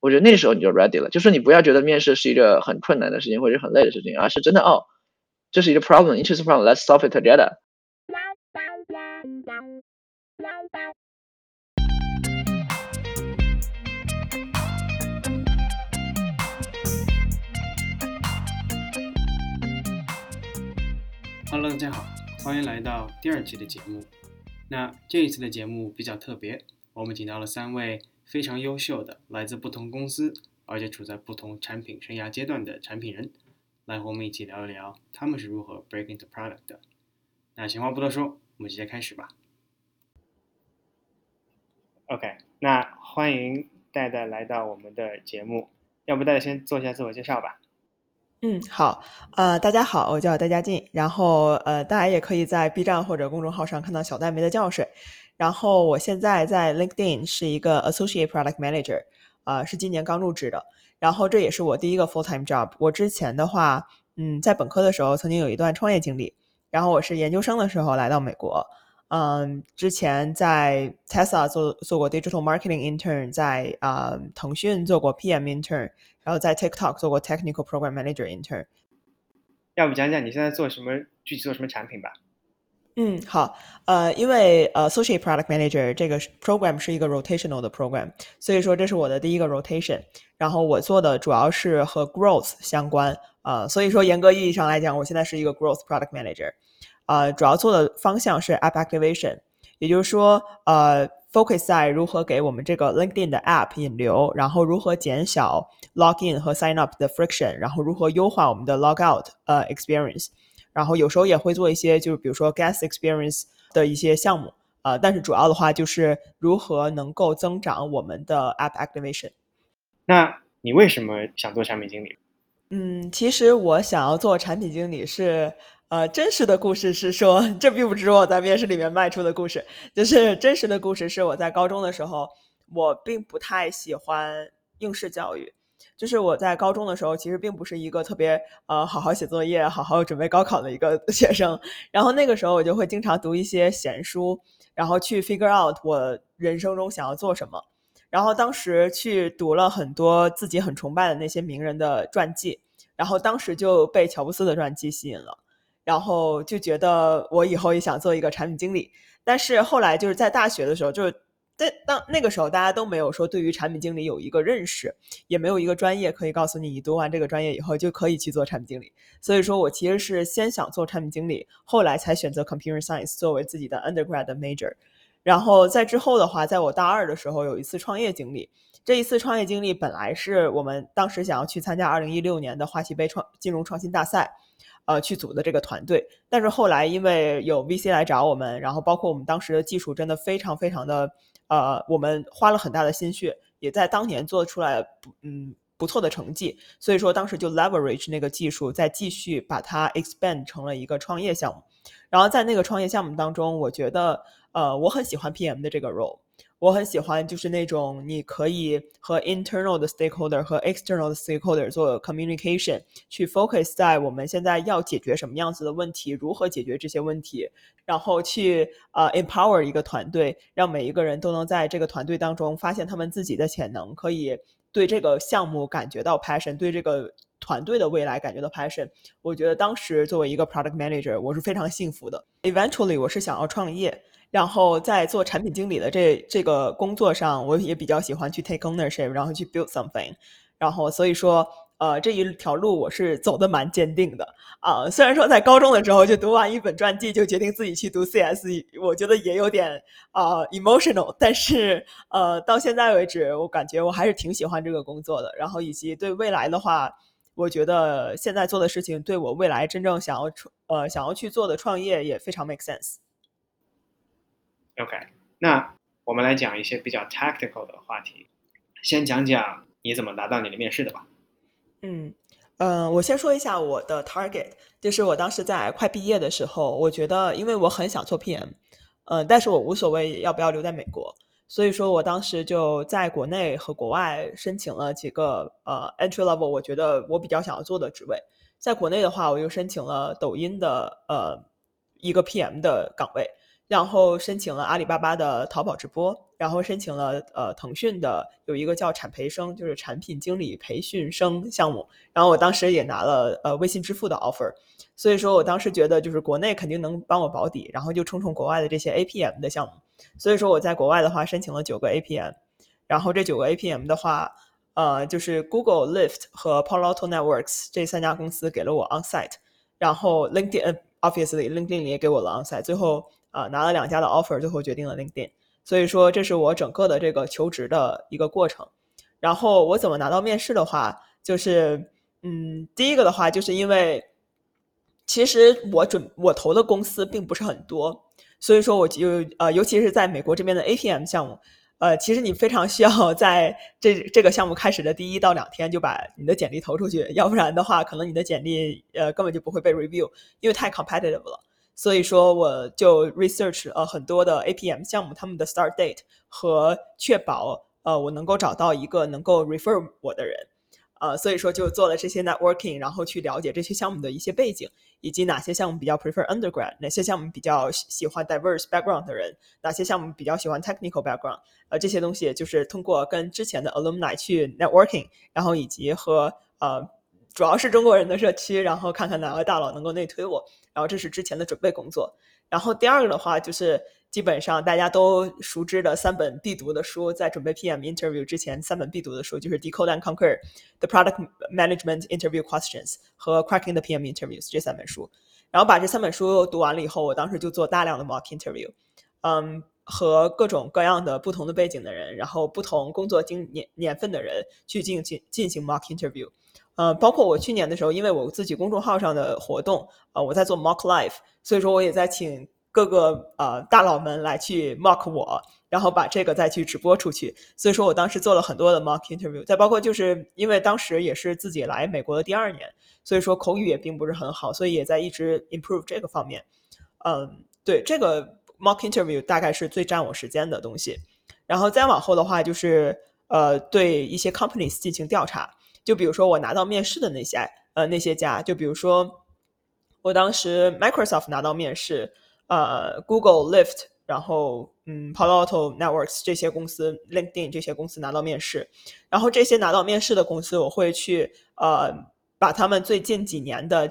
我觉得那时候你就 ready 了。就是你不要觉得面试是一个很困难的事情或者很累的事情，而是真的哦，这是一个 problem，interesting problem，let's solve it together。Hello，大家好，欢迎来到第二期的节目。那这一次的节目比较特别，我们请到了三位非常优秀的、来自不同公司，而且处在不同产品生涯阶段的产品人，来和我们一起聊一聊他们是如何 break into product 的。那闲话不多说，我们直接开始吧。OK，那欢迎戴戴来到我们的节目，要不戴戴先做一下自我介绍吧。嗯，好，呃，大家好，我叫戴佳静，然后呃，大家也可以在 B 站或者公众号上看到小戴梅的教水，然后我现在在 LinkedIn 是一个 Associate Product Manager，啊，是今年刚入职的，然后这也是我第一个 full time job。我之前的话，嗯，在本科的时候曾经有一段创业经历，然后我是研究生的时候来到美国，嗯，之前在 Tesla 做做过 digital marketing intern，在啊腾讯做过 PM intern。然后在 TikTok 做过 Technical Program Manager Intern，要不讲讲你现在做什么，具体做什么产品吧？嗯，好，呃，因为呃 Associate Product Manager 这个 program 是一个 rotational 的 program，所以说这是我的第一个 rotation。然后我做的主要是和 growth 相关，呃，所以说严格意义上来讲，我现在是一个 growth product manager，啊，主要做的方向是 app activation，也就是说，呃。focus 在如何给我们这个 LinkedIn 的 App 引流，然后如何减小 login 和 sign up 的 friction，然后如何优化我们的 logout 呃 experience，然后有时候也会做一些就是比如说 guest experience 的一些项目，呃，但是主要的话就是如何能够增长我们的 App activation。那你为什么想做产品经理？嗯，其实我想要做产品经理是。呃，真实的故事是说，这并不是我在面试里面卖出的故事，就是真实的故事是我在高中的时候，我并不太喜欢应试教育，就是我在高中的时候其实并不是一个特别呃好好写作业、好好准备高考的一个 学生，然后那个时候我就会经常读一些闲书，然后去 figure out 我人生中想要做什么，然后当时去读了很多自己很崇拜的那些名人的传记，然后当时就被乔布斯的传记吸引了。然后就觉得我以后也想做一个产品经理，但是后来就是在大学的时候，就是在当那个时候大家都没有说对于产品经理有一个认识，也没有一个专业可以告诉你，你读完这个专业以后就可以去做产品经理。所以说我其实是先想做产品经理，后来才选择 computer science 作为自己的 undergrad major。然后在之后的话，在我大二的时候有一次创业经历，这一次创业经历本来是我们当时想要去参加二零一六年的华西杯创金融创新大赛。呃，去组的这个团队，但是后来因为有 VC 来找我们，然后包括我们当时的技术真的非常非常的，呃，我们花了很大的心血，也在当年做出来不嗯不错的成绩，所以说当时就 leverage 那个技术，再继续把它 expand 成了一个创业项目，然后在那个创业项目当中，我觉得呃我很喜欢 PM 的这个 role。我很喜欢，就是那种你可以和 internal 的 stakeholder 和 external 的 stakeholder 做 communication，去 focus 在我们现在要解决什么样子的问题，如何解决这些问题，然后去呃 empower 一个团队，让每一个人都能在这个团队当中发现他们自己的潜能，可以对这个项目感觉到 passion，对这个团队的未来感觉到 passion。我觉得当时作为一个 product manager，我是非常幸福的。Eventually，我是想要创业。然后在做产品经理的这这个工作上，我也比较喜欢去 take ownership，然后去 build something。然后所以说，呃，这一条路我是走的蛮坚定的啊。虽然说在高中的时候就读完一本传记就决定自己去读 CS，我觉得也有点啊 emotional。但是呃，到现在为止，我感觉我还是挺喜欢这个工作的。然后以及对未来的话，我觉得现在做的事情对我未来真正想要创呃想要去做的创业也非常 make sense。OK，那我们来讲一些比较 tactical 的话题。先讲讲你怎么拿到你的面试的吧。嗯，呃，我先说一下我的 target，就是我当时在快毕业的时候，我觉得因为我很想做 PM，呃，但是我无所谓要不要留在美国，所以说我当时就在国内和国外申请了几个呃 entry level，我觉得我比较想要做的职位。在国内的话，我又申请了抖音的呃一个 PM 的岗位。然后申请了阿里巴巴的淘宝直播，然后申请了呃腾讯的有一个叫产培生，就是产品经理培训生项目。然后我当时也拿了呃微信支付的 offer，所以说我当时觉得就是国内肯定能帮我保底，然后就冲冲国外的这些 APM 的项目。所以说我在国外的话申请了九个 APM，然后这九个 APM 的话，呃就是 Google、Lyft 和 Palo Alto Networks 这三家公司给了我 onsite，然后 LinkedIn obviously LinkedIn 也给我了 onsite，最后。啊，拿了两家的 offer，最后决定了 LinkedIn。所以说，这是我整个的这个求职的一个过程。然后我怎么拿到面试的话，就是，嗯，第一个的话，就是因为其实我准我投的公司并不是很多，所以说我就呃，尤其是在美国这边的 APM 项目，呃，其实你非常需要在这这个项目开始的第一到两天就把你的简历投出去，要不然的话，可能你的简历呃根本就不会被 review，因为太 competitive 了。所以说，我就 research 呃很多的 APM 项目，他们的 start date 和确保呃我能够找到一个能够 refer 我的人，呃，所以说就做了这些 networking，然后去了解这些项目的一些背景，以及哪些项目比较 prefer undergrad，哪些项目比较喜欢 diverse background 的人，哪些项目比较喜欢 technical background，呃，这些东西就是通过跟之前的 alumni 去 networking，然后以及和呃。主要是中国人的社区，然后看看哪位大佬能够内推我，然后这是之前的准备工作。然后第二个的话，就是基本上大家都熟知的三本必读的书，在准备 PM interview 之前，三本必读的书就是《Decode and Conquer》、《The Product Management Interview Questions》和《Cracking the PM Interviews》这三本书。然后把这三本书读完了以后，我当时就做大量的 mock interview，嗯，和各种各样的不同的背景的人，然后不同工作经年年份的人去进行进行 mock interview。呃，包括我去年的时候，因为我自己公众号上的活动，呃，我在做 mock live，所以说我也在请各个呃大佬们来去 mock 我，然后把这个再去直播出去。所以说我当时做了很多的 mock interview，再包括就是因为当时也是自己来美国的第二年，所以说口语也并不是很好，所以也在一直 improve 这个方面。嗯，对，这个 mock interview 大概是最占我时间的东西。然后再往后的话，就是呃对一些 companies 进行调查。就比如说我拿到面试的那些呃那些家，就比如说我当时 Microsoft 拿到面试，呃 Google、Lyft，然后嗯 Palo Alto Networks 这些公司，LinkedIn 这些公司拿到面试，然后这些拿到面试的公司，我会去呃把他们最近几年的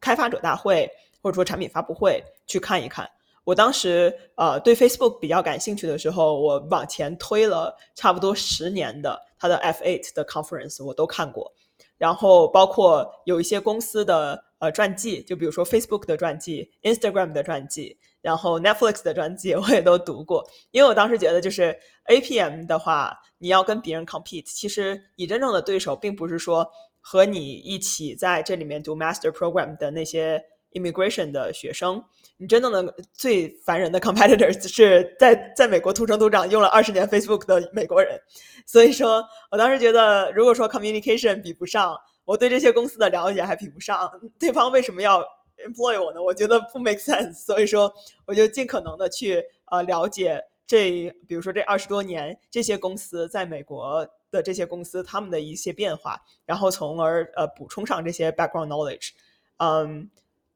开发者大会或者说产品发布会去看一看。我当时呃对 Facebook 比较感兴趣的时候，我往前推了差不多十年的它的 F8 的 conference 我都看过，然后包括有一些公司的呃传记，就比如说 Facebook 的传记、Instagram 的传记，然后 Netflix 的传记 我也都读过。因为我当时觉得就是 APM 的话，你要跟别人 compete，其实你真正的对手并不是说和你一起在这里面读 master program 的那些 immigration 的学生。你真正的最烦人的 competitors 是在在美国土生土长用了二十年 Facebook 的美国人，所以说我当时觉得，如果说 communication 比不上，我对这些公司的了解还比不上，对方为什么要 employ 我呢？我觉得不 make sense。所以说，我就尽可能的去呃了解这，比如说这二十多年这些公司在美国的这些公司他们的一些变化，然后从而呃补充上这些 background knowledge，嗯。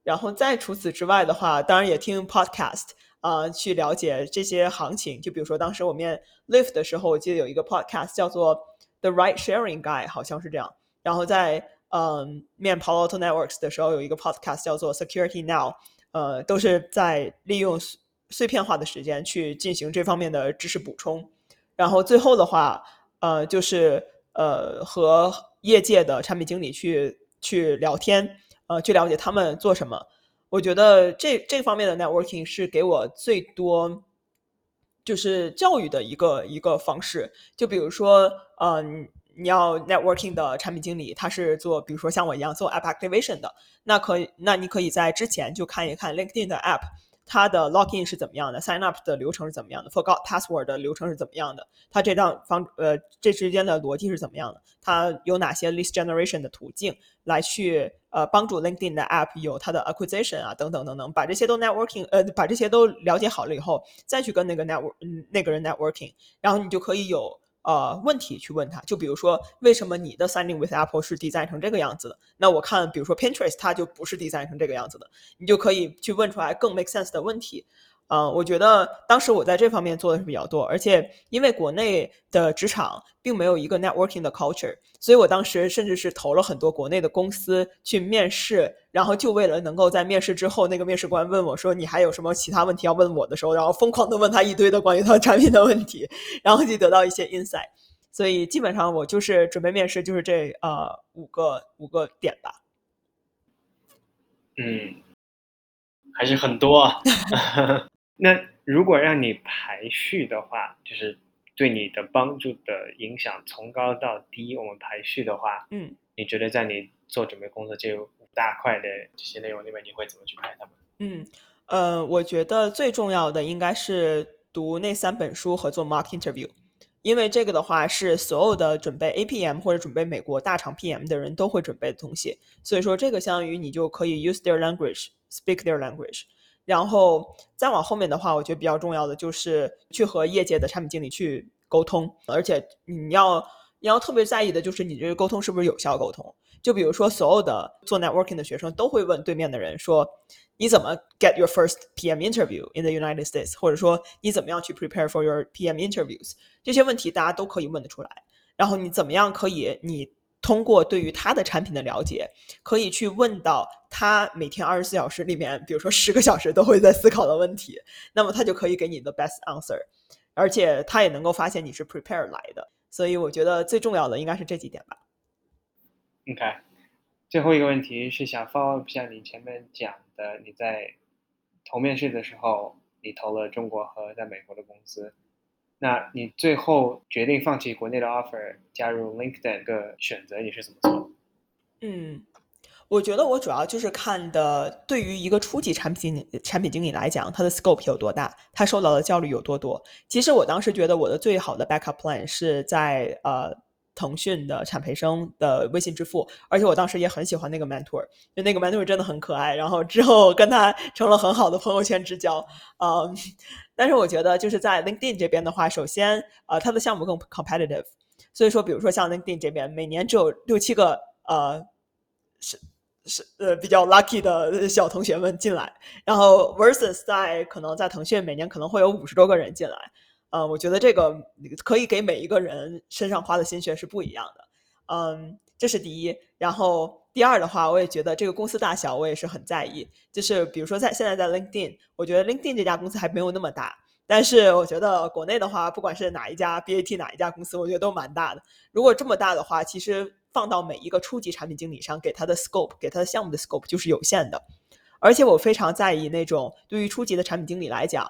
然后再除此之外的话，当然也听 podcast 啊，去了解这些行情。就比如说当时我面 l i f t 的时候，我记得有一个 podcast 叫做 The Right Sharing Guy，好像是这样。然后在嗯面 Palo Alto Networks 的时候，有一个 podcast 叫做 Security Now，呃，都是在利用碎片化的时间去进行这方面的知识补充。然后最后的话，呃，就是呃和业界的产品经理去去聊天。呃，去了解他们做什么，我觉得这这方面的 networking 是给我最多就是教育的一个一个方式。就比如说，嗯，你要 networking 的产品经理，他是做，比如说像我一样做 app activation 的，那可以，那你可以在之前就看一看 LinkedIn 的 app。它的 login 是怎么样的？sign up 的流程是怎么样的？forgot password 的流程是怎么样的？它这张方呃这之间的逻辑是怎么样的？它有哪些 list generation 的途径来去呃帮助 LinkedIn 的 app 有它的 acquisition 啊等等等等，把这些都 networking 呃把这些都了解好了以后，再去跟那个 network 那个人 networking，然后你就可以有。呃，问题去问他，就比如说，为什么你的 Signing with Apple 是 design 成这个样子的？那我看，比如说 Pinterest 它就不是 design 成这个样子的，你就可以去问出来更 make sense 的问题。嗯，我觉得当时我在这方面做的是比较多，而且因为国内的职场并没有一个 networking 的 culture，所以我当时甚至是投了很多国内的公司去面试，然后就为了能够在面试之后，那个面试官问我说你还有什么其他问题要问我的时候，然后疯狂的问他一堆的关于他产品的问题，然后就得到一些 insight。所以基本上我就是准备面试，就是这呃五个五个点吧。嗯，还是很多啊。那如果让你排序的话，就是对你的帮助的影响从高到低，我们排序的话，嗯，你觉得在你做准备工作这五大块的这些内容里面，你会怎么去排它们？嗯，呃，我觉得最重要的应该是读那三本书和做 mock interview，因为这个的话是所有的准备 APM 或者准备美国大厂 PM 的人都会准备的东西，所以说这个相当于你就可以 use their language，speak their language。然后再往后面的话，我觉得比较重要的就是去和业界的产品经理去沟通，而且你要你要特别在意的就是你这个沟通是不是有效沟通。就比如说，所有的做 networking 的学生都会问对面的人说：“你怎么 get your first PM interview in the United States？” 或者说你怎么样去 prepare for your PM interviews？这些问题大家都可以问得出来。然后你怎么样可以你。通过对于他的产品的了解，可以去问到他每天二十四小时里面，比如说十个小时都会在思考的问题，那么他就可以给你的 best answer，而且他也能够发现你是 prepare 来的。所以我觉得最重要的应该是这几点吧。OK，最后一个问题是想 follow 一下你前面讲的，你在投面试的时候，你投了中国和在美国的公司。那你最后决定放弃国内的 offer，加入 LinkedIn 的选择，你是怎么做？嗯，我觉得我主要就是看的，对于一个初级产品产品经理来讲，他的 scope 有多大，他受到的焦虑有多多。其实我当时觉得我的最好的 backup plan 是在呃。腾讯的产培生的微信支付，而且我当时也很喜欢那个 mentor，就那个 mentor 真的很可爱，然后之后跟他成了很好的朋友圈之交。嗯，但是我觉得就是在 LinkedIn 这边的话，首先呃，他的项目更 competitive，所以说比如说像 LinkedIn 这边，每年只有六七个呃是是呃比较 lucky 的小同学们进来，然后 versus 在可能在腾讯每年可能会有五十多个人进来。呃，我觉得这个可以给每一个人身上花的心血是不一样的。嗯，这是第一。然后第二的话，我也觉得这个公司大小我也是很在意。就是比如说在现在在 LinkedIn，我觉得 LinkedIn 这家公司还没有那么大。但是我觉得国内的话，不管是哪一家 BAT 哪一家公司，我觉得都蛮大的。如果这么大的话，其实放到每一个初级产品经理上，给他的 scope，给他的项目的 scope 就是有限的。而且我非常在意那种对于初级的产品经理来讲。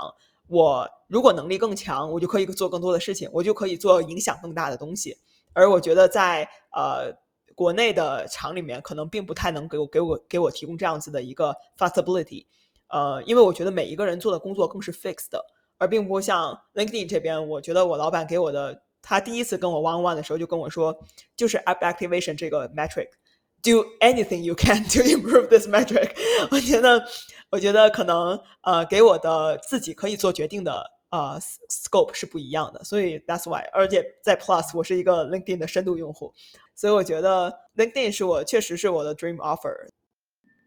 我如果能力更强，我就可以做更多的事情，我就可以做影响更大的东西。而我觉得在呃国内的厂里面，可能并不太能给我给我给我提供这样子的一个 flexibility。呃，因为我觉得每一个人做的工作更是 fixed，而并不像 LinkedIn 这边，我觉得我老板给我的，他第一次跟我 one one 的时候就跟我说，就是 app activation 这个 metric，do anything you can to improve this metric。我觉得。我觉得可能呃给我的自己可以做决定的呃 scope 是不一样的，所以 that's why。而且在 Plus 我是一个 LinkedIn 的深度用户，所以我觉得 LinkedIn 是我确实是我的 dream offer。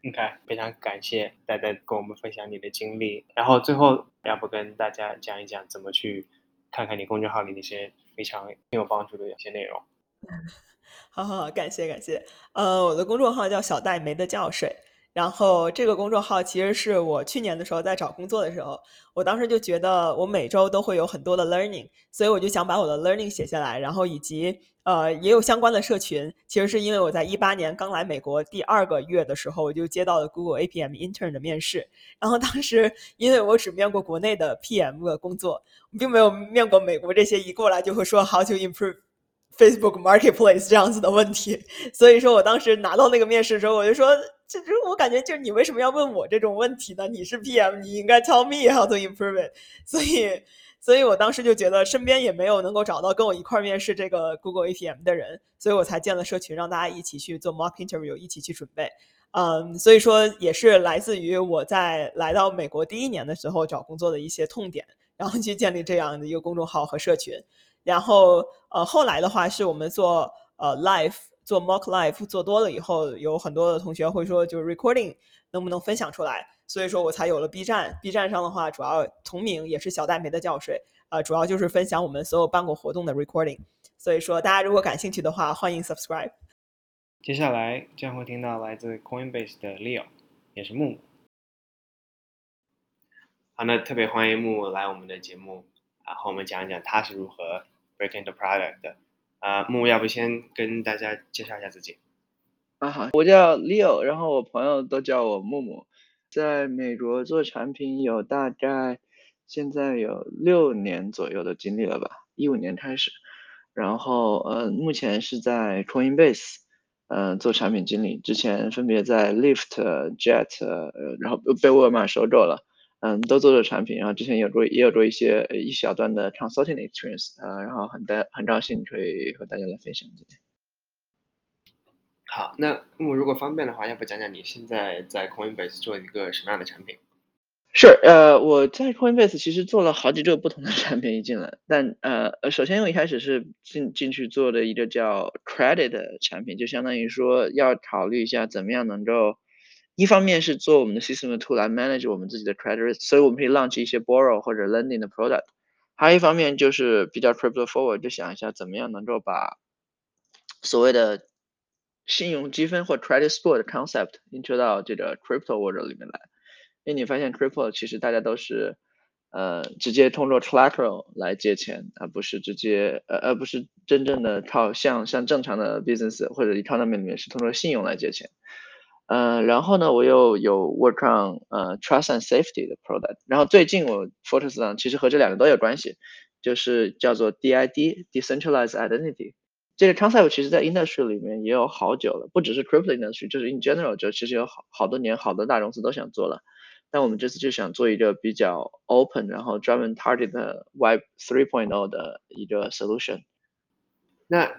OK，非常感谢戴戴跟我们分享你的经历，然后最后要不跟大家讲一讲怎么去看看你公众号里那些非常挺有帮助的一些内容。好好好，感谢感谢。呃，我的公众号叫小戴没得觉睡。然后这个公众号其实是我去年的时候在找工作的时候，我当时就觉得我每周都会有很多的 learning，所以我就想把我的 learning 写下来，然后以及呃也有相关的社群。其实是因为我在一八年刚来美国第二个月的时候，我就接到了 Google APM intern 的面试。然后当时因为我只面过国内的 PM 的工作，并没有面过美国这些一过来就会说 How to improve Facebook Marketplace 这样子的问题。所以说我当时拿到那个面试的时候，我就说。这这，我感觉就是你为什么要问我这种问题呢？你是 PM，你应该 tell me how to improve it。所以，所以我当时就觉得身边也没有能够找到跟我一块面试这个 Google APM 的人，所以我才建了社群，让大家一起去做 mock interview，一起去准备。嗯，所以说也是来自于我在来到美国第一年的时候找工作的一些痛点，然后去建立这样的一个公众号和社群。然后，呃，后来的话是我们做呃 live。做 mock life 做多了以后，有很多的同学会说，就是 recording 能不能分享出来？所以说我才有了 B 站。B 站上的话，主要同名也是小戴梅的觉睡，呃，主要就是分享我们所有办过活动的 recording。所以说大家如果感兴趣的话，欢迎 subscribe。接下来将会听到来自 Coinbase 的 Leo，也是木木。好，那特别欢迎木木来我们的节目，啊，和我们讲一讲他是如何 break into product 的。啊，木木要不先跟大家介绍一下自己？啊好，我叫 Leo，然后我朋友都叫我木木，在美国做产品有大概现在有六年左右的经历了吧，一五年开始，然后呃，目前是在 Coinbase。嗯，做产品经理之前分别在 Lift、Jet，呃，然后被沃尔玛收购了，嗯，都做做产品，然后之前有做也有做一些一小段的 consulting experience，呃，然后很大很高兴可以和大家来分享今天。好，那我如果方便的话，要不讲讲你现在在 Coinbase 做一个什么样的产品？是，呃，我在 Coinbase 其实做了好几个不同的产品一进来，但呃呃，首先我一开始是进进去做的一个叫 Credit 的产品，就相当于说要考虑一下怎么样能够，一方面是做我们的 system to 来 manage 我们自己的 credit，所以我们可以 launch 一些 borrow 或者 lending 的 product，还有一方面就是比较 crypto forward，就想一下怎么样能够把所谓的信用积分或 credit score 的 concept into 到这个 crypto world 里面来。因为你发现 crypto 其实大家都是，呃，直接通过 collateral 来借钱，而不是直接，呃，而不是真正的靠像像正常的 business 或者 economy 里面是通过信用来借钱。嗯，然后呢，我又有 work on 呃 trust and safety 的 product，然后最近我 focus on 其实和这两个都有关系，就是叫做 DID decentralized identity 这个 concept 其实在 industry 里面也有好久了，不只是 crypto industry，就是 in general 就其实有好好多年，好多大公司都想做了。但我们这次就想做一个比较 open，然后专门 target Web 3.0的一个 solution。那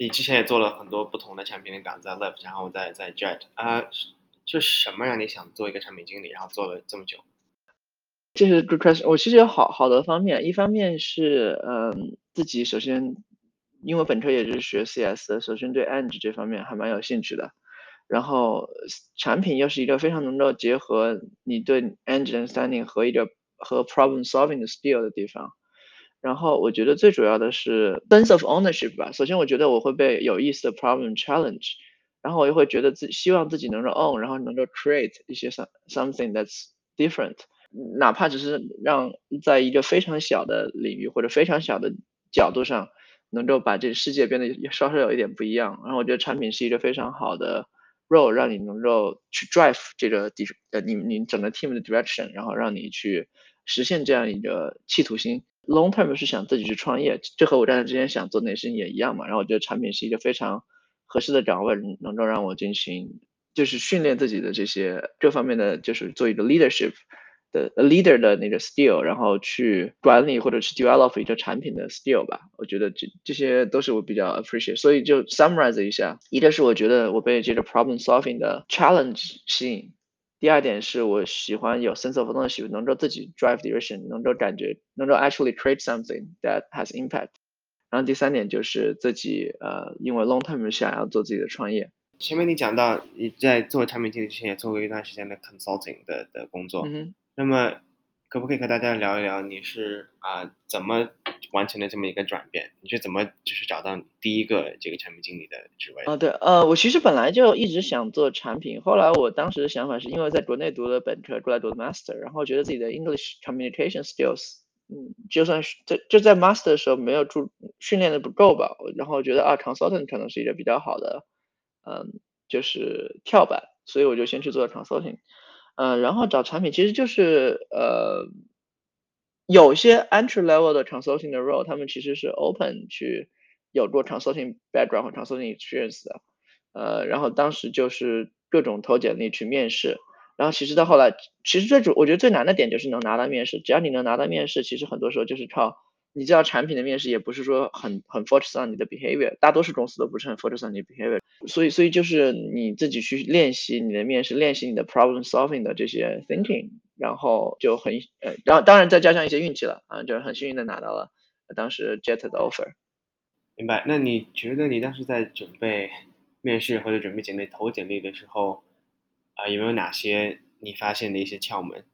你之前也做了很多不同的产品的岗，在 Left，然后在在 Jet 啊，是什么让你想做一个产品经理，然后做了这么久？这是 good question。我其实有好好多方面，一方面是嗯自己首先，因为本科也是学 CS 的，首先对 Eng 这方面还蛮有兴趣的。然后产品又是一个非常能够结合你对 engine understanding 和一个和 problem solving 的 skill 的地方。然后我觉得最主要的是 sense of ownership 吧。首先我觉得我会被有意思的 problem challenge，然后我又会觉得自希望自己能够 own，然后能够 create 一些 some something that's different，哪怕只是让在一个非常小的领域或者非常小的角度上，能够把这个世界变得稍稍有一点不一样。然后我觉得产品是一个非常好的。role 让你能够去 drive 这个 d 呃你你整个 team 的 direction，然后让你去实现这样一个企图心。Long term 是想自己去创业，这和我在之前想做那些事情也一样嘛。然后我觉得产品是一个非常合适的岗位，能够让我进行就是训练自己的这些各方面的，就是做一个 leadership。的 leader 的那个 skill，然后去管理或者去 develop 一个产品的 skill 吧，我觉得这这些都是我比较 appreciate。所以就 summarize 一下，一个是我觉得我被这个 problem solving 的 challenge 吸引，第二点是我喜欢有 sense of ownership，能够自己 drive direction，能够感觉能够 actually create something that has impact。然后第三点就是自己呃，因为 long term 想要做自己的创业。前面你讲到你在做产品经理之前也做过一段时间的 consulting 的的工作。嗯那么，可不可以和大家聊一聊你是啊怎么完成的这么一个转变？你是怎么就是找到第一个这个产品经理的职位？啊，对，呃，我其实本来就一直想做产品，后来我当时的想法是因为在国内读了本科，过来读的 master，然后觉得自己的 English communication skills，嗯，就算是在就在 master 的时候没有注训练的不够吧，然后觉得啊 consultant 可能是一个比较好的，嗯，就是跳板，所以我就先去做 consulting。嗯，然后找产品其实就是呃，有些 entry level 的 consulting 的 role，他们其实是 open 去有过 consulting background 和 consulting experience 的，呃，然后当时就是各种投简历去面试，然后其实到后来，其实最主我觉得最难的点就是能拿到面试，只要你能拿到面试，其实很多时候就是靠。你知道产品的面试也不是说很很 focus on 你的 behavior，大多数公司都不是很 focus on 你的 behavior，所以所以就是你自己去练习你的面试，练习你的 problem solving 的这些 thinking，然后就很呃，然后当然再加上一些运气了啊，就是很幸运的拿到了当时 Jet 的 offer。明白？那你觉得你当时在准备面试或者准备简历投简历的时候，啊，有没有哪些你发现的一些窍门？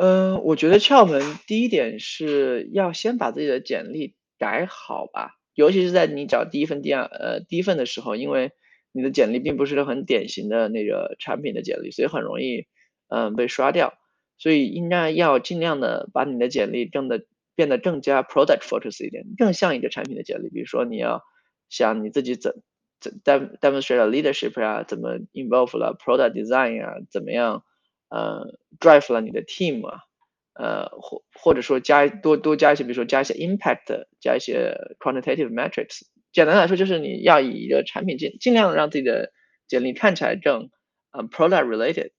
嗯，我觉得窍门第一点是要先把自己的简历改好吧，尤其是在你找第一份、第二呃第一份的时候，因为你的简历并不是很典型的那个产品的简历，所以很容易嗯被刷掉，所以应该要尽量的把你的简历更的变得更加 product focus 一点，更像一个产品的简历，比如说你要想你自己怎。怎 demonstrate leadership 啊，怎么 involve 了 product design 啊，怎么样呃 drive 了你的 team 啊，呃或或者说加多多加一些，比如说加一些 impact，加一些 quantitative metrics。简单来说就是你要以一个产品尽尽量让自己的简历看起来更嗯 product related。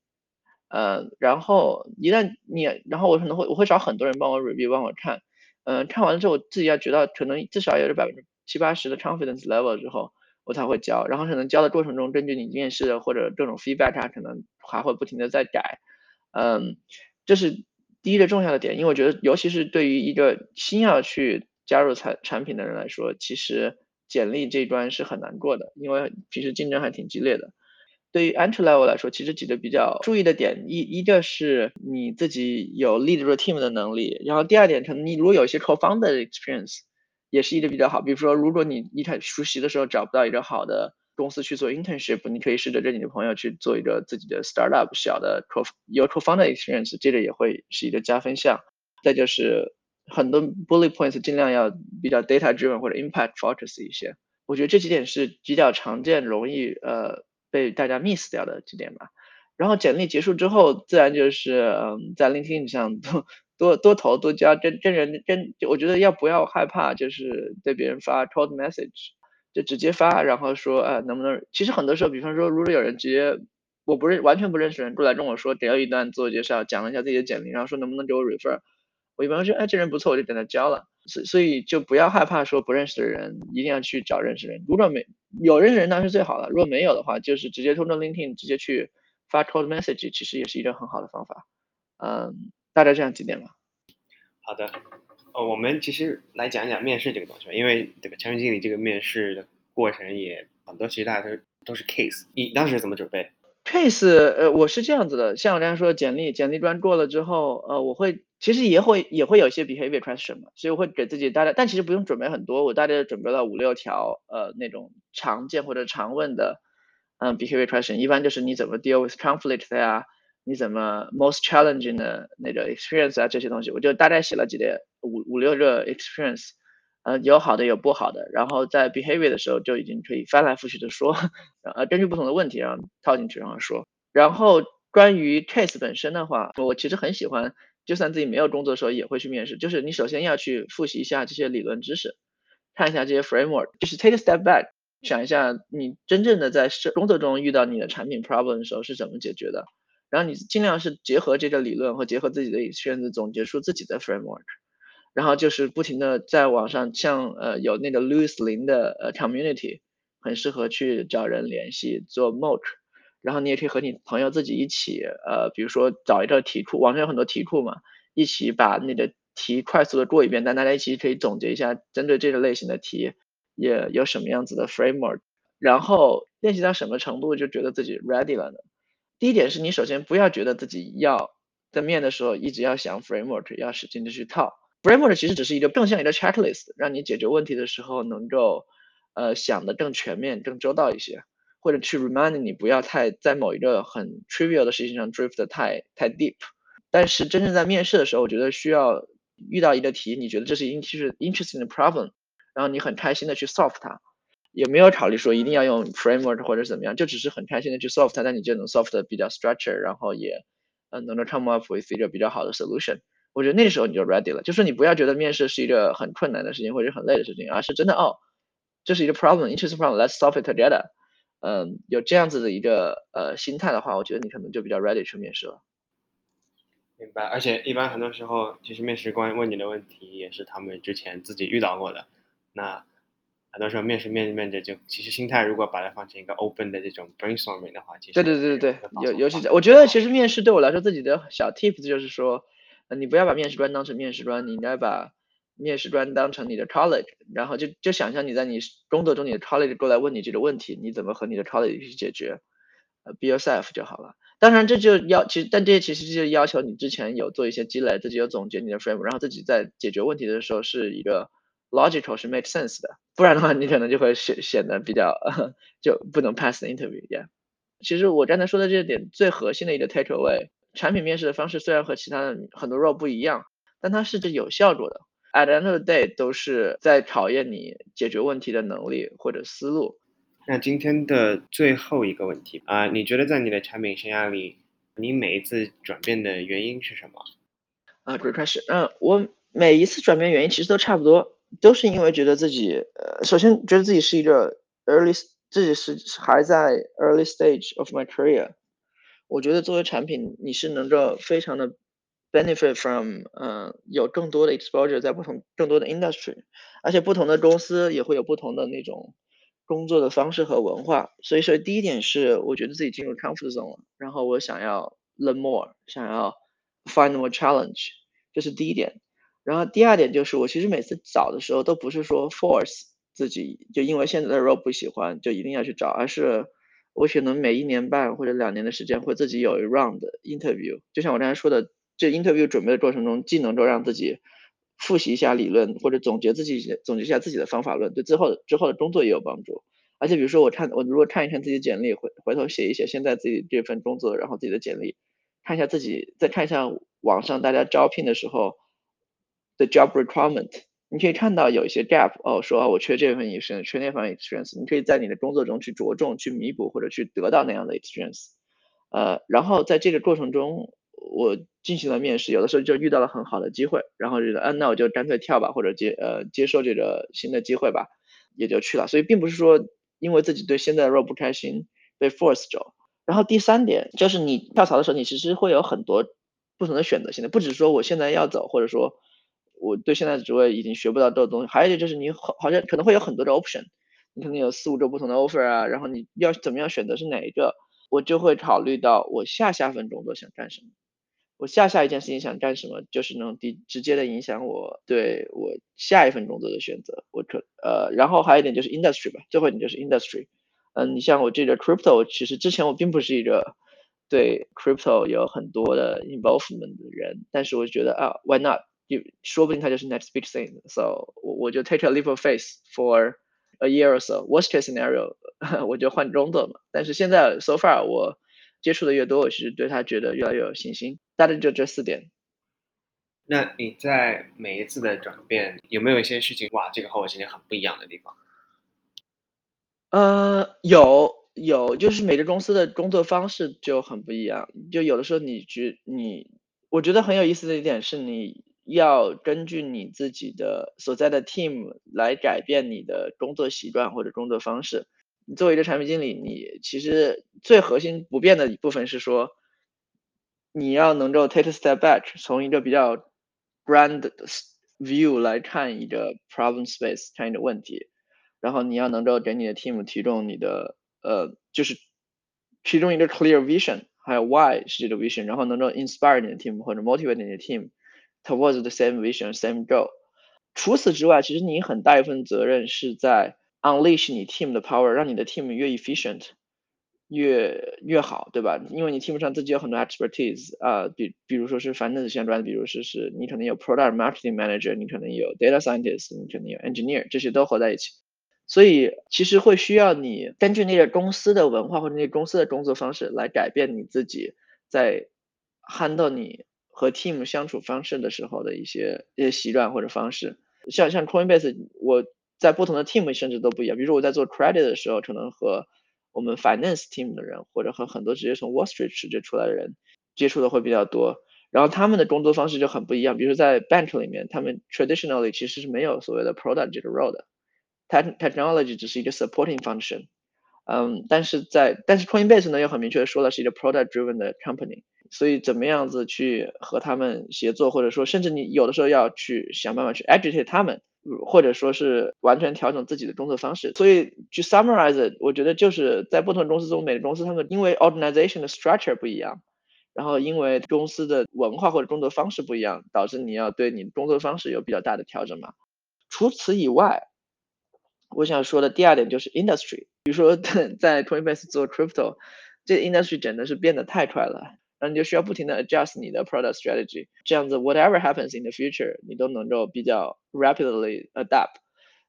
呃，然后一旦你然后我可能会我会找很多人帮我 review 帮我看，嗯，看完了之后我自己要觉得可能至少有这百分之七八十的 confidence level 之后。不太会教，然后可能教的过程中，根据你面试的或者各种 feedback，他可能还会不停的在改，嗯，这是第一个重要的点，因为我觉得，尤其是对于一个新要去加入产产品的人来说，其实简历这一关是很难过的，因为其实竞争还挺激烈的。对于 entry level 来说，其实几个比较注意的点，一一个是你自己有 lead team 的能力，然后第二点，可能你如果有一些 co-founder experience。也是一个比较好，比如说，如果你一开始实习的时候找不到一个好的公司去做 internship，你可以试着跟你的朋友去做一个自己的 startup 小的 co 有 co-founder experience，这个也会是一个加分项。再就是很多 bullet points 尽量要比较 data driven 或者 impact focus 一些。我觉得这几点是比较常见、容易呃被大家 miss 掉的几点吧。然后简历结束之后，自然就是嗯在 LinkedIn 上都。多多投多加真真人真，我觉得要不要害怕，就是对别人发 cold message，就直接发，然后说，呃，能不能？其实很多时候，比方说，如果有人直接我不认完全不认识人过来跟我说，给了一段自我介绍，讲了一下自己的简历，然后说能不能给我 refer，我一般说，哎，这人不错，我就给他交了。所所以就不要害怕说不认识的人，一定要去找认识人。如果没有认识人，那是最好的；如果没有的话，就是直接通过 LinkedIn 直接去发 cold message，其实也是一个很好的方法。嗯。大概这样几点吧。好的，呃，我们其实来讲讲面试这个东西吧，因为这个产品经理这个面试的过程也很多，其实大家都都是 case。你当时怎么准备？case，呃，我是这样子的，像我刚才说，简历简历专过了之后，呃，我会其实也会也会有一些 behavior question 嘛，所以我会给自己大概，但其实不用准备很多，我大概准备了五六条，呃，那种常见或者常问的，嗯，behavior question，一般就是你怎么 deal with conflict 呀？你怎么 most challenging 的那个 experience 啊这些东西，我就大概写了几列五五六个 experience，呃有好的有不好的，然后在 behavior 的时候就已经可以翻来覆去的说，呃根据不同的问题然后套进去然后说。然后关于 case 本身的话，我其实很喜欢，就算自己没有工作的时候也会去面试，就是你首先要去复习一下这些理论知识，看一下这些 framework，就是 take a step back，想一下你真正的在工作中遇到你的产品 problem 的时候是怎么解决的。然后你尽量是结合这个理论和结合自己的圈子总结出自己的 framework，然后就是不停的在网上像呃有那个 Louis 林的呃 community，很适合去找人联系做 mock，然后你也可以和你朋友自己一起呃比如说找一个题库，网上有很多题库嘛，一起把那个题快速的过一遍，但大家一起可以总结一下针对这个类型的题也有什么样子的 framework，然后练习到什么程度就觉得自己 ready 了呢？第一点是你首先不要觉得自己要在面的时候一直要想 framework，要使劲的去套 framework，其实只是一个更像一个 checklist，让你解决问题的时候能够呃想的更全面、更周到一些，或者去 remind 你不要太在某一个很 trivial 的事情上 drift 太太 deep。但是真正在面试的时候，我觉得需要遇到一个题，你觉得这是 interesting 的 problem，然后你很开心的去 solve 它。也没有考虑说一定要用 framework 或者怎么样，就只是很开心的去 solve 它，那你就能 solve 的比较 structure，然后也呃能够 come up with 一个比较好的 solution。我觉得那时候你就 ready 了，就是你不要觉得面试是一个很困难的事情或者很累的事情，而是真的哦，这是一个 problem，interesting problem，let's solve it together。嗯，有这样子的一个呃心态的话，我觉得你可能就比较 ready 去面试了。明白，而且一般很多时候，其实面试官问你的问题也是他们之前自己遇到过的，那。很多时候面试面面着就，其实心态如果把它放成一个 open 的这种 brainstorming 的话，其实对对对对对，尤尤其我觉得其实面试对我来说自己的小 tips 就是说，呃，你不要把面试官当成面试官，你应该把面试官当成你的 colleague，然后就就想象你在你工作中你的 colleague 过来问你这个问题，你怎么和你的 colleague 去解决？呃，be yourself 就好了。当然，这就要其实，但这些其实就要求你之前有做一些积累，自己有总结你的 frame，然后自己在解决问题的时候是一个 logical 是 make sense 的，不然的话你可能就会显显得比较 就不能 pass the interview。Yeah，其实我刚才说的这点最核心的一个 take away，产品面试的方式虽然和其他的很多 role 不一样，但它是有效果的。At the end of the day，都是在考验你解决问题的能力或者思路。那今天的最后一个问题啊，你觉得在你的产品生涯里，你每一次转变的原因是什么？啊，Great question。嗯，我每一次转变原因其实都差不多，都是因为觉得自己，呃，首先觉得自己是一个 early，自己是还在 early stage of my career。我觉得作为产品，你是能够非常的 benefit from，嗯，有更多的 exposure 在不同更多的 industry，而且不同的公司也会有不同的那种。工作的方式和文化，所以说第一点是我觉得自己进入 comfort zone 了，然后我想要 learn more，想要 find more challenge，这是第一点。然后第二点就是我其实每次找的时候都不是说 force 自己，就因为现在的 role 不喜欢就一定要去找，而是我可能每一年半或者两年的时间会自己有一 round interview，就像我刚才说的，这 interview 准备的过程中，既能够让自己复习一下理论，或者总结自己总结一下自己的方法论，对之后之后的工作也有帮助。而且比如说我看我如果看一看自己简历，回回头写一写现在自己这份工作，然后自己的简历，看一下自己再看一下网上大家招聘的时候的 job requirement，你可以看到有一些 gap，哦，说我缺这份 experience，缺那份 experience，你可以在你的工作中去着重去弥补或者去得到那样的 experience。呃，然后在这个过程中。我进行了面试，有的时候就遇到了很好的机会，然后觉得，嗯，那我就干脆跳吧，或者接呃接受这个新的机会吧，也就去了。所以并不是说因为自己对现在的 role 不开心被 force 走。然后第三点就是你跳槽的时候，你其实会有很多不同的选择性的，不只是说我现在要走，或者说我对现在的职位已经学不到这个东西，还有一个就是你好好像可能会有很多的 option，你可能有四五个不同的 offer 啊，然后你要怎么样选择是哪一个，我就会考虑到我下下份工作想干什么。我下下一件事情想干什么，就是能直直接的影响我对我下一份工作的选择。我可呃，然后还有一点就是 industry 吧，最后一点就是 industry。嗯，你像我这个 crypto，其实之前我并不是一个对 crypto 有很多的 involvement 的人，但是我觉得啊，why not？就说不定它就是 next big thing。So 我我就 take a leap of faith for a year or so。Worst case scenario，我就换工作嘛。但是现在 so far 我接触的越多，我其实对他觉得越来越有信心。大概就这四点。那你在每一次的转变，有没有一些事情哇，这个和我之前很不一样的地方？呃，有有，就是每个公司的工作方式就很不一样。就有的时候，你觉你，我觉得很有意思的一点是，你要根据你自己的所在的 team 来改变你的工作习惯或者工作方式。你作为一个产品经理，你其实最核心不变的一部分是说。你要能够 take a step back，从一个比较 grand view 来看一个 problem space，看一个问题，然后你要能够给你的 team 提供你的呃，就是其中一个 clear vision，还有 why 是这个 vision，然后能够 inspire 你的 team 或者 motivate 你的 team towards the same vision，same goal。除此之外，其实你很大一份责任是在 unleash 你 team 的 power，让你的 team 越 efficient。越越好，对吧？因为你 team 上自己有很多 expertise 啊，比比如说是 finance 相关的，比如说是你可能有 product marketing manager，你可能有 data scientist，你可能有 engineer，这些都合在一起。所以其实会需要你根据那个公司的文化或者那个公司的工作方式来改变你自己在 handle 你和 team 相处方式的时候的一些一些习惯或者方式。像像 Coinbase，我在不同的 team 甚至都不一样。比如说我在做 credit 的时候，可能和我们 finance team 的人，或者和很多直接从 Wall Street 直接出来的人接触的会比较多，然后他们的工作方式就很不一样。比如说在 bank 里面，他们 traditionally 其实是没有所谓的 product 这个 role 的，technology 只是一个 supporting function。嗯，但是在但是 Coinbase 呢又很明确的说了是一个 product driven 的 company，所以怎么样子去和他们协作，或者说甚至你有的时候要去想办法去 educate 他们。或者说是完全调整自己的工作方式，所以去 summarize，我觉得就是在不同公司中，每个公司他们因为 organization 的 structure 不一样，然后因为公司的文化或者工作方式不一样，导致你要对你工作方式有比较大的调整嘛。除此以外，我想说的第二点就是 industry，比如说在 Coinbase 做 crypto，这 industry 真的是变得太快了，然后你就需要不停的 adjust 你的 product strategy，这样子 whatever happens in the future，你都能够比较 rapidly adapt。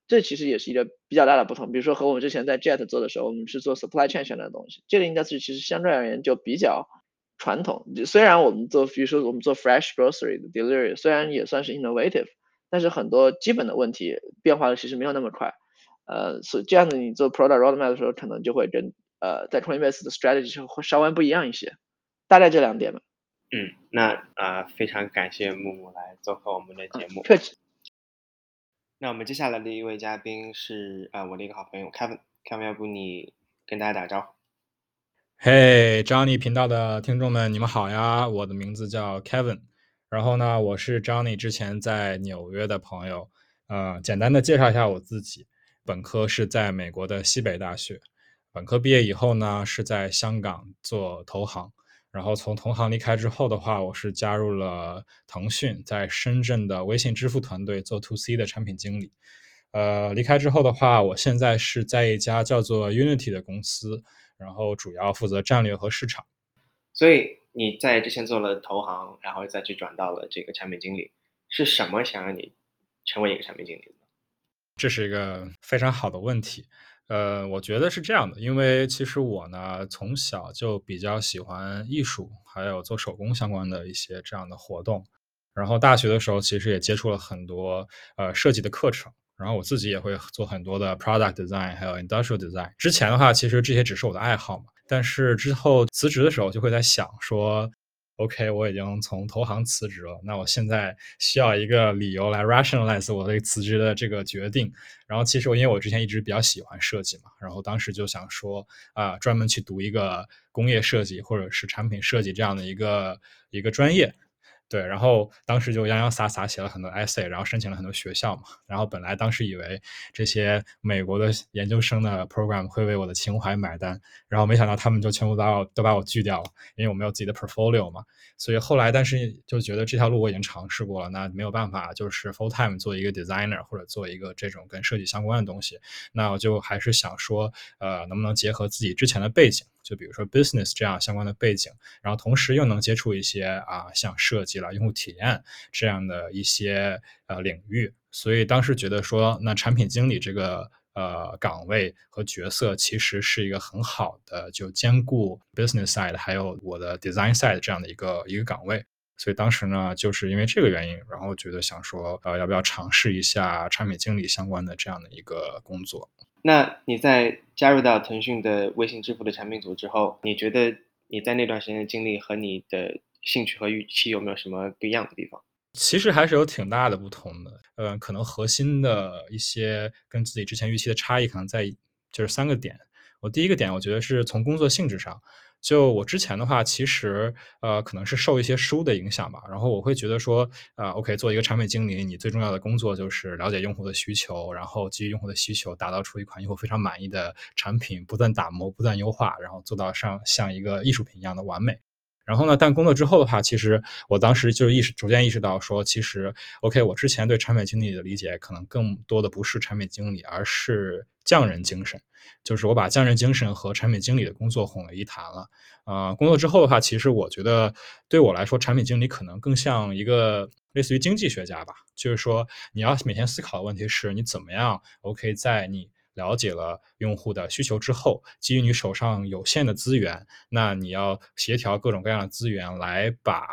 这其实也是一个比较大的不同。比如说和我们之前在 Jet 做的时候，我们是做 supply chain 相关的东西，这个 industry 其实相对而言就比较传统。虽然我们做，比如说我们做 fresh grocery 的 delivery，虽然也算是 innovative，但是很多基本的问题变化的其实没有那么快。呃，所以这样子你做 product roadmap 的时候，可能就会跟呃在 Coinbase 的 strategy 会稍微不一样一些。大概这两点吧。嗯，那啊非常感谢木木来做客我们的节目。客气。那我们接下来的一位嘉宾是啊，我的一个好朋友 Kevin，Kevin，要不你跟大家打个招呼？嘿，Johnny 频道的听众们，你们好呀！我的名字叫 Kevin，然后呢，我是 Johnny 之前在纽约的朋友。呃，简单的介绍一下我自己，本科是在美国的西北大学，本科毕业以后呢，是在香港做投行。然后从同行离开之后的话，我是加入了腾讯，在深圳的微信支付团队做 To C 的产品经理。呃，离开之后的话，我现在是在一家叫做 Unity 的公司，然后主要负责战略和市场。所以你在之前做了投行，然后再去转到了这个产品经理，是什么想让你成为一个产品经理？这是一个非常好的问题。呃，我觉得是这样的，因为其实我呢从小就比较喜欢艺术，还有做手工相关的一些这样的活动。然后大学的时候，其实也接触了很多呃设计的课程。然后我自己也会做很多的 product design，还有 industrial design。之前的话，其实这些只是我的爱好嘛。但是之后辞职的时候，就会在想说。OK，我已经从投行辞职了，那我现在需要一个理由来 rationalize 我的辞职的这个决定。然后其实我因为我之前一直比较喜欢设计嘛，然后当时就想说啊，专门去读一个工业设计或者是产品设计这样的一个一个专业。对，然后当时就洋洋洒洒写了很多 essay，然后申请了很多学校嘛。然后本来当时以为这些美国的研究生的 program 会为我的情怀买单，然后没想到他们就全部把我都把我拒掉了，因为我没有自己的 portfolio 嘛。所以后来，但是就觉得这条路我已经尝试过了，那没有办法，就是 full time 做一个 designer 或者做一个这种跟设计相关的东西。那我就还是想说，呃，能不能结合自己之前的背景？就比如说 business 这样相关的背景，然后同时又能接触一些啊像设计了、用户体验这样的一些呃领域，所以当时觉得说，那产品经理这个呃岗位和角色其实是一个很好的，就兼顾 business side 还有我的 design side 这样的一个一个岗位，所以当时呢就是因为这个原因，然后觉得想说呃要不要尝试一下产品经理相关的这样的一个工作。那你在加入到腾讯的微信支付的产品组之后，你觉得你在那段时间的经历和你的兴趣和预期有没有什么不一样的地方？其实还是有挺大的不同的。呃，可能核心的一些跟自己之前预期的差异，可能在就是三个点。我第一个点，我觉得是从工作性质上。就我之前的话，其实呃，可能是受一些书的影响吧。然后我会觉得说，啊，OK，做一个产品经理，你最重要的工作就是了解用户的需求，然后基于用户的需求，打造出一款用户非常满意的产品，不断打磨，不断优化，然后做到像像一个艺术品一样的完美。然后呢，但工作之后的话，其实我当时就意识逐渐意识到说，其实 OK，我之前对产品经理的理解，可能更多的不是产品经理，而是匠人精神。就是我把匠人精神和产品经理的工作混为一谈了。呃，工作之后的话，其实我觉得对我来说，产品经理可能更像一个类似于经济学家吧。就是说，你要每天思考的问题是，你怎么样 OK，在你了解了用户的需求之后，基于你手上有限的资源，那你要协调各种各样的资源，来把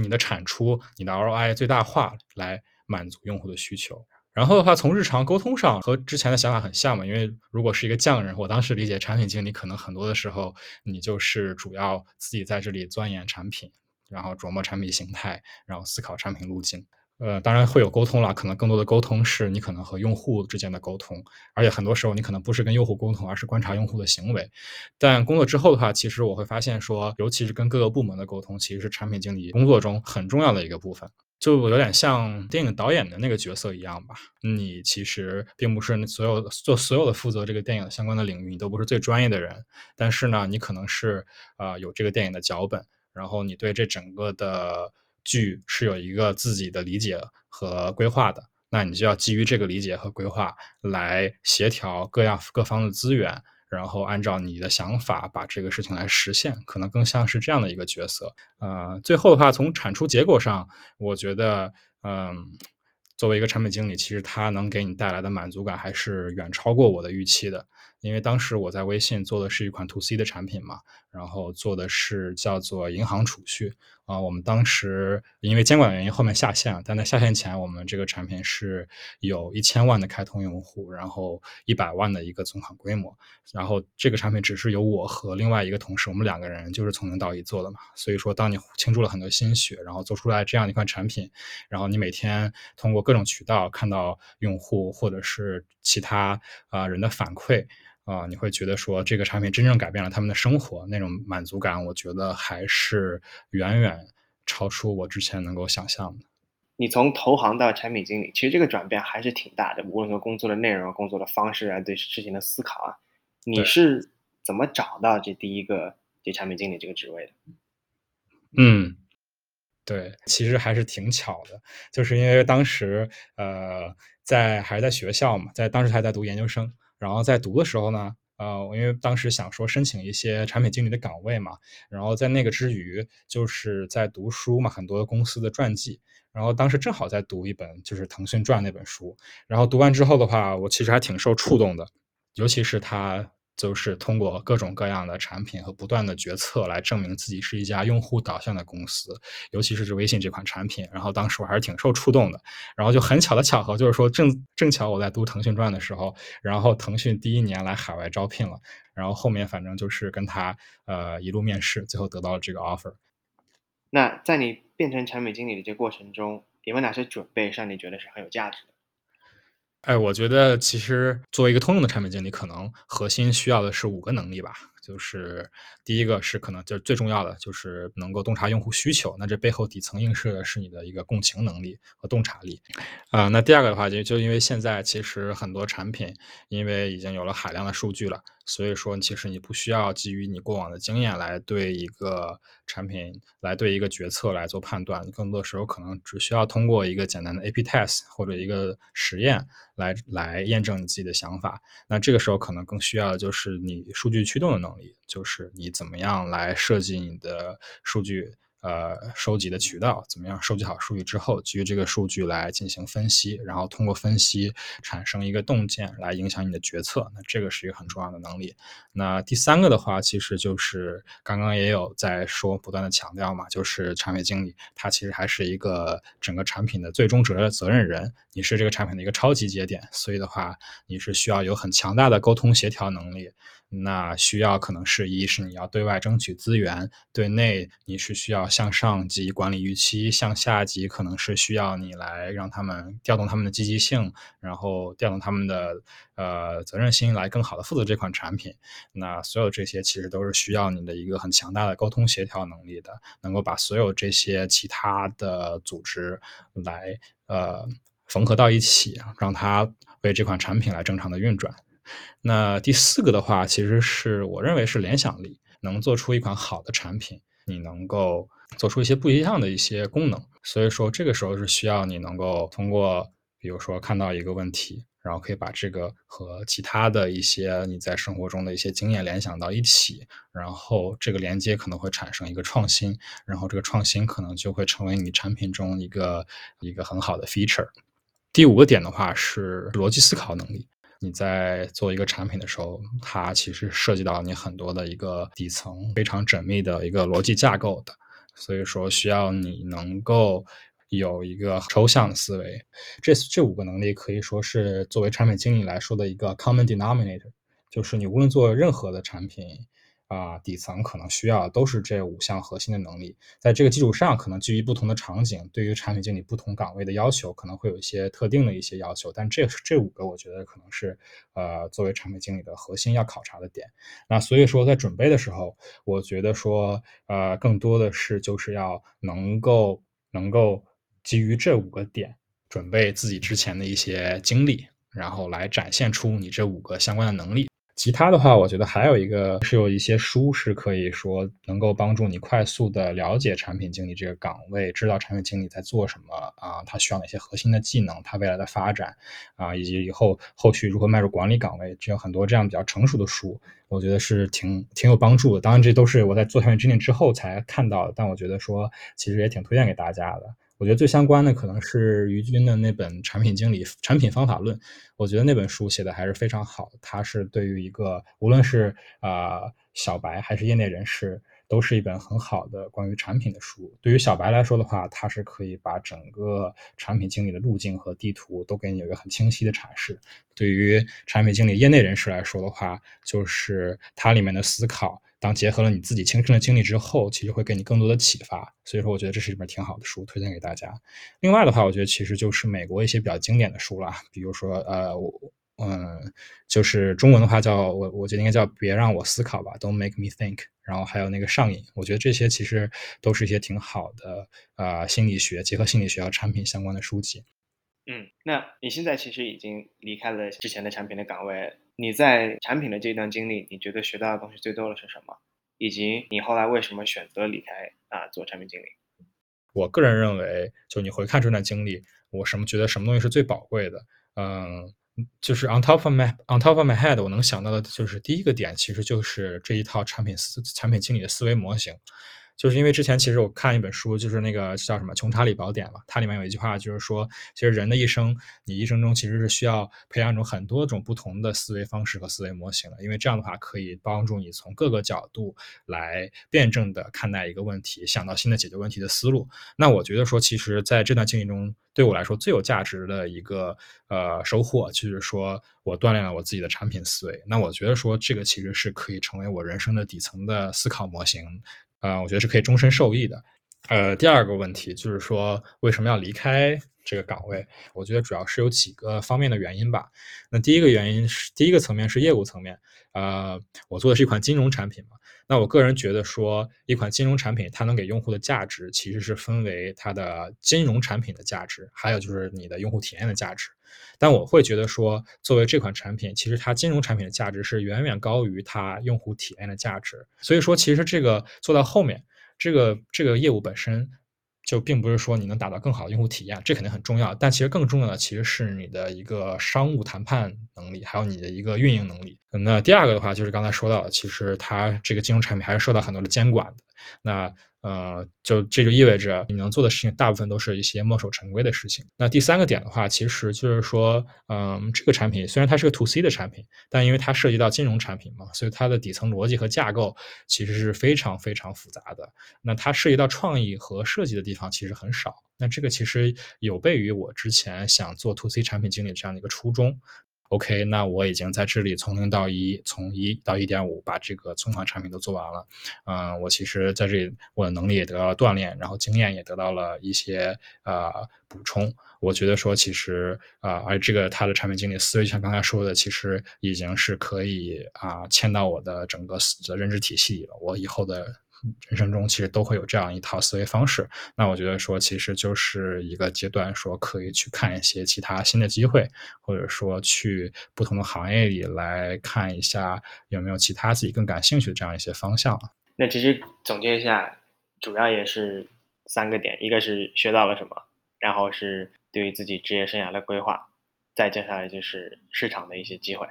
你的产出、你的 ROI 最大化，来满足用户的需求。然后的话，从日常沟通上和之前的想法很像嘛，因为如果是一个匠人，我当时理解产品经理可能很多的时候，你就是主要自己在这里钻研产品，然后琢磨产品形态，然后思考产品路径。呃，当然会有沟通了，可能更多的沟通是你可能和用户之间的沟通，而且很多时候你可能不是跟用户沟通，而是观察用户的行为。但工作之后的话，其实我会发现说，尤其是跟各个部门的沟通，其实是产品经理工作中很重要的一个部分。就有点像电影导演的那个角色一样吧，你其实并不是所有做所有的负责这个电影相关的领域，你都不是最专业的人，但是呢，你可能是呃有这个电影的脚本。然后你对这整个的剧是有一个自己的理解和规划的，那你就要基于这个理解和规划来协调各样各方的资源，然后按照你的想法把这个事情来实现，可能更像是这样的一个角色。呃，最后的话，从产出结果上，我觉得，嗯。作为一个产品经理，其实它能给你带来的满足感还是远超过我的预期的。因为当时我在微信做的是一款 to C 的产品嘛，然后做的是叫做银行储蓄啊。我们当时因为监管原因后面下线了，但在下线前，我们这个产品是有一千万的开通用户，然后一百万的一个存款规模。然后这个产品只是由我和另外一个同事，我们两个人就是从零到一做的嘛。所以说，当你倾注了很多心血，然后做出来这样一款产品，然后你每天通过各种渠道看到用户或者是其他啊人的反馈。啊，你会觉得说这个产品真正改变了他们的生活，那种满足感，我觉得还是远远超出我之前能够想象的。你从投行到产品经理，其实这个转变还是挺大的，无论说工作的内容、工作的方式啊，对事情的思考啊，你是怎么找到这第一个这产品经理这个职位的？嗯，对，其实还是挺巧的，就是因为当时呃在还是在学校嘛，在当时还在读研究生。然后在读的时候呢，呃，因为当时想说申请一些产品经理的岗位嘛，然后在那个之余，就是在读书嘛，很多公司的传记，然后当时正好在读一本就是腾讯传那本书，然后读完之后的话，我其实还挺受触动的，尤其是他。就是通过各种各样的产品和不断的决策来证明自己是一家用户导向的公司，尤其是这微信这款产品。然后当时我还是挺受触动的。然后就很巧的巧合，就是说正正巧我在读腾讯传的时候，然后腾讯第一年来海外招聘了。然后后面反正就是跟他呃一路面试，最后得到了这个 offer。那在你变成产品经理的这过程中，有没有哪些准备让你觉得是很有价值的？哎，我觉得其实作为一个通用的产品经理，可能核心需要的是五个能力吧。就是第一个是可能就最重要的，就是能够洞察用户需求。那这背后底层映射的是你的一个共情能力和洞察力。啊，那第二个的话，就就因为现在其实很多产品，因为已经有了海量的数据了。所以说，其实你不需要基于你过往的经验来对一个产品、来对一个决策来做判断，更多时候可能只需要通过一个简单的 A/B test 或者一个实验来来验证你自己的想法。那这个时候可能更需要的就是你数据驱动的能力，就是你怎么样来设计你的数据。呃，收集的渠道怎么样？收集好数据之后，基于这个数据来进行分析，然后通过分析产生一个洞见，来影响你的决策。那这个是一个很重要的能力。那第三个的话，其实就是刚刚也有在说，不断的强调嘛，就是产品经理他其实还是一个整个产品的最终责责任人，你是这个产品的一个超级节点，所以的话，你是需要有很强大的沟通协调能力。那需要可能是一是你要对外争取资源，对内你是需要向上级管理预期，向下级可能是需要你来让他们调动他们的积极性，然后调动他们的呃责任心来更好的负责这款产品。那所有这些其实都是需要你的一个很强大的沟通协调能力的，能够把所有这些其他的组织来呃缝合到一起，让它为这款产品来正常的运转。那第四个的话，其实是我认为是联想力，能做出一款好的产品，你能够做出一些不一样的一些功能。所以说，这个时候是需要你能够通过，比如说看到一个问题，然后可以把这个和其他的一些你在生活中的一些经验联想到一起，然后这个连接可能会产生一个创新，然后这个创新可能就会成为你产品中一个一个很好的 feature。第五个点的话是逻辑思考能力。你在做一个产品的时候，它其实涉及到你很多的一个底层非常缜密的一个逻辑架构的，所以说需要你能够有一个抽象的思维。这这五个能力可以说是作为产品经理来说的一个 common denominator，就是你无论做任何的产品。啊，底层可能需要都是这五项核心的能力，在这个基础上，可能基于不同的场景，对于产品经理不同岗位的要求，可能会有一些特定的一些要求。但这这五个，我觉得可能是呃，作为产品经理的核心要考察的点。那所以说，在准备的时候，我觉得说，呃，更多的是就是要能够能够基于这五个点，准备自己之前的一些经历，然后来展现出你这五个相关的能力。其他的话，我觉得还有一个是有一些书是可以说能够帮助你快速的了解产品经理这个岗位，知道产品经理在做什么啊，他需要哪些核心的技能，他未来的发展啊，以及以后后续如何迈入管理岗位，这有很多这样比较成熟的书，我觉得是挺挺有帮助的。当然，这都是我在做产品经理之后才看到的，但我觉得说其实也挺推荐给大家的。我觉得最相关的可能是于军的那本《产品经理产品方法论》，我觉得那本书写的还是非常好。它是对于一个无论是啊小白还是业内人士，都是一本很好的关于产品的书。对于小白来说的话，它是可以把整个产品经理的路径和地图都给你有一个很清晰的阐释。对于产品经理业内人士来说的话，就是它里面的思考。当结合了你自己亲身的经历之后，其实会给你更多的启发。所以说，我觉得这是一本挺好的书，推荐给大家。另外的话，我觉得其实就是美国一些比较经典的书了，比如说呃，我嗯，就是中文的话叫我我觉得应该叫别让我思考吧，Don't make me think。然后还有那个上瘾，我觉得这些其实都是一些挺好的啊心理学结合心理学和产品相关的书籍。嗯，那你现在其实已经离开了之前的产品的岗位。你在产品的这段经历，你觉得学到的东西最多的是什么？以及你后来为什么选择离开啊做产品经理？我个人认为，就你回看这段经历，我什么觉得什么东西是最宝贵的？嗯，就是 on top of my on top of my head，我能想到的就是第一个点，其实就是这一套产品思产品经理的思维模型。就是因为之前其实我看一本书，就是那个叫什么《穷查理宝典》嘛，它里面有一句话，就是说，其实人的一生，你一生中其实是需要培养一种很多种不同的思维方式和思维模型的，因为这样的话可以帮助你从各个角度来辩证的看待一个问题，想到新的解决问题的思路。那我觉得说，其实在这段经历中，对我来说最有价值的一个呃收获，就是说我锻炼了我自己的产品思维。那我觉得说，这个其实是可以成为我人生的底层的思考模型。呃，我觉得是可以终身受益的。呃，第二个问题就是说，为什么要离开这个岗位？我觉得主要是有几个方面的原因吧。那第一个原因是，第一个层面是业务层面。呃，我做的是一款金融产品嘛。那我个人觉得说，一款金融产品它能给用户的价值，其实是分为它的金融产品的价值，还有就是你的用户体验的价值。但我会觉得说，作为这款产品，其实它金融产品的价值是远远高于它用户体验的价值。所以说，其实这个做到后面，这个这个业务本身。就并不是说你能达到更好的用户体验，这肯定很重要。但其实更重要的其实是你的一个商务谈判能力，还有你的一个运营能力。那第二个的话，就是刚才说到的，其实它这个金融产品还是受到很多的监管的。那呃，就这就意味着你能做的事情大部分都是一些墨守成规的事情。那第三个点的话，其实就是说，嗯，这个产品虽然它是个 to C 的产品，但因为它涉及到金融产品嘛，所以它的底层逻辑和架构其实是非常非常复杂的。那它涉及到创意和设计的地方其实很少。那这个其实有悖于我之前想做 to C 产品经理这样的一个初衷。OK，那我已经在这里从零到一，从一到一点五，把这个存款产品都做完了。嗯，我其实在这里，我的能力也得到了锻炼，然后经验也得到了一些呃补充。我觉得说，其实啊，而这个他的产品经理思维，像刚才说的，其实已经是可以啊嵌到我的整个的认知体系里了。我以后的。人生中其实都会有这样一套思维方式，那我觉得说其实就是一个阶段，说可以去看一些其他新的机会，或者说去不同的行业里来看一下有没有其他自己更感兴趣的这样一些方向。那其实总结一下，主要也是三个点：一个是学到了什么，然后是对于自己职业生涯的规划，再接下来就是市场的一些机会。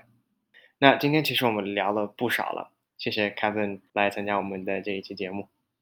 那今天其实我们聊了不少了。谢谢 Kevin 来参加我们的这一期节目。